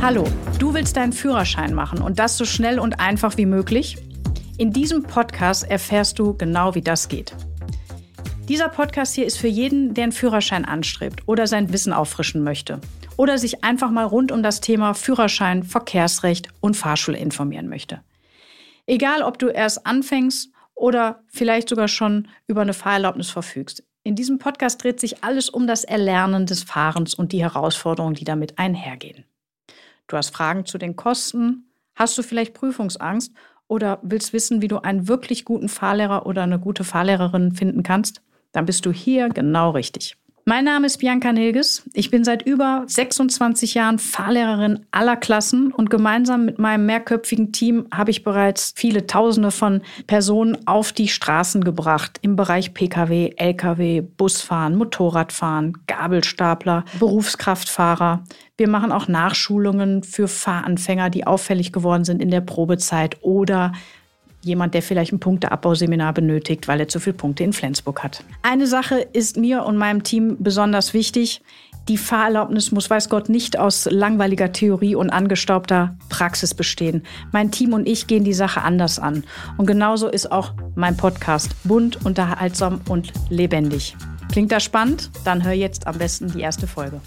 Hallo, du willst deinen Führerschein machen und das so schnell und einfach wie möglich? In diesem Podcast erfährst du genau, wie das geht. Dieser Podcast hier ist für jeden, der einen Führerschein anstrebt oder sein Wissen auffrischen möchte oder sich einfach mal rund um das Thema Führerschein, Verkehrsrecht und Fahrschule informieren möchte. Egal, ob du erst anfängst oder vielleicht sogar schon über eine Fahrerlaubnis verfügst. In diesem Podcast dreht sich alles um das Erlernen des Fahrens und die Herausforderungen, die damit einhergehen. Du hast Fragen zu den Kosten, hast du vielleicht Prüfungsangst oder willst wissen, wie du einen wirklich guten Fahrlehrer oder eine gute Fahrlehrerin finden kannst? Dann bist du hier genau richtig. Mein Name ist Bianca Nilges. Ich bin seit über 26 Jahren Fahrlehrerin aller Klassen und gemeinsam mit meinem mehrköpfigen Team habe ich bereits viele Tausende von Personen auf die Straßen gebracht im Bereich Pkw, Lkw, Busfahren, Motorradfahren, Gabelstapler, Berufskraftfahrer. Wir machen auch Nachschulungen für Fahranfänger, die auffällig geworden sind in der Probezeit oder jemand, der vielleicht ein Punkteabbauseminar benötigt, weil er zu viele Punkte in Flensburg hat. Eine Sache ist mir und meinem Team besonders wichtig. Die Fahrerlaubnis muss, weiß Gott, nicht aus langweiliger Theorie und angestaubter Praxis bestehen. Mein Team und ich gehen die Sache anders an. Und genauso ist auch mein Podcast bunt, unterhaltsam und lebendig. Klingt das spannend? Dann hör jetzt am besten die erste Folge.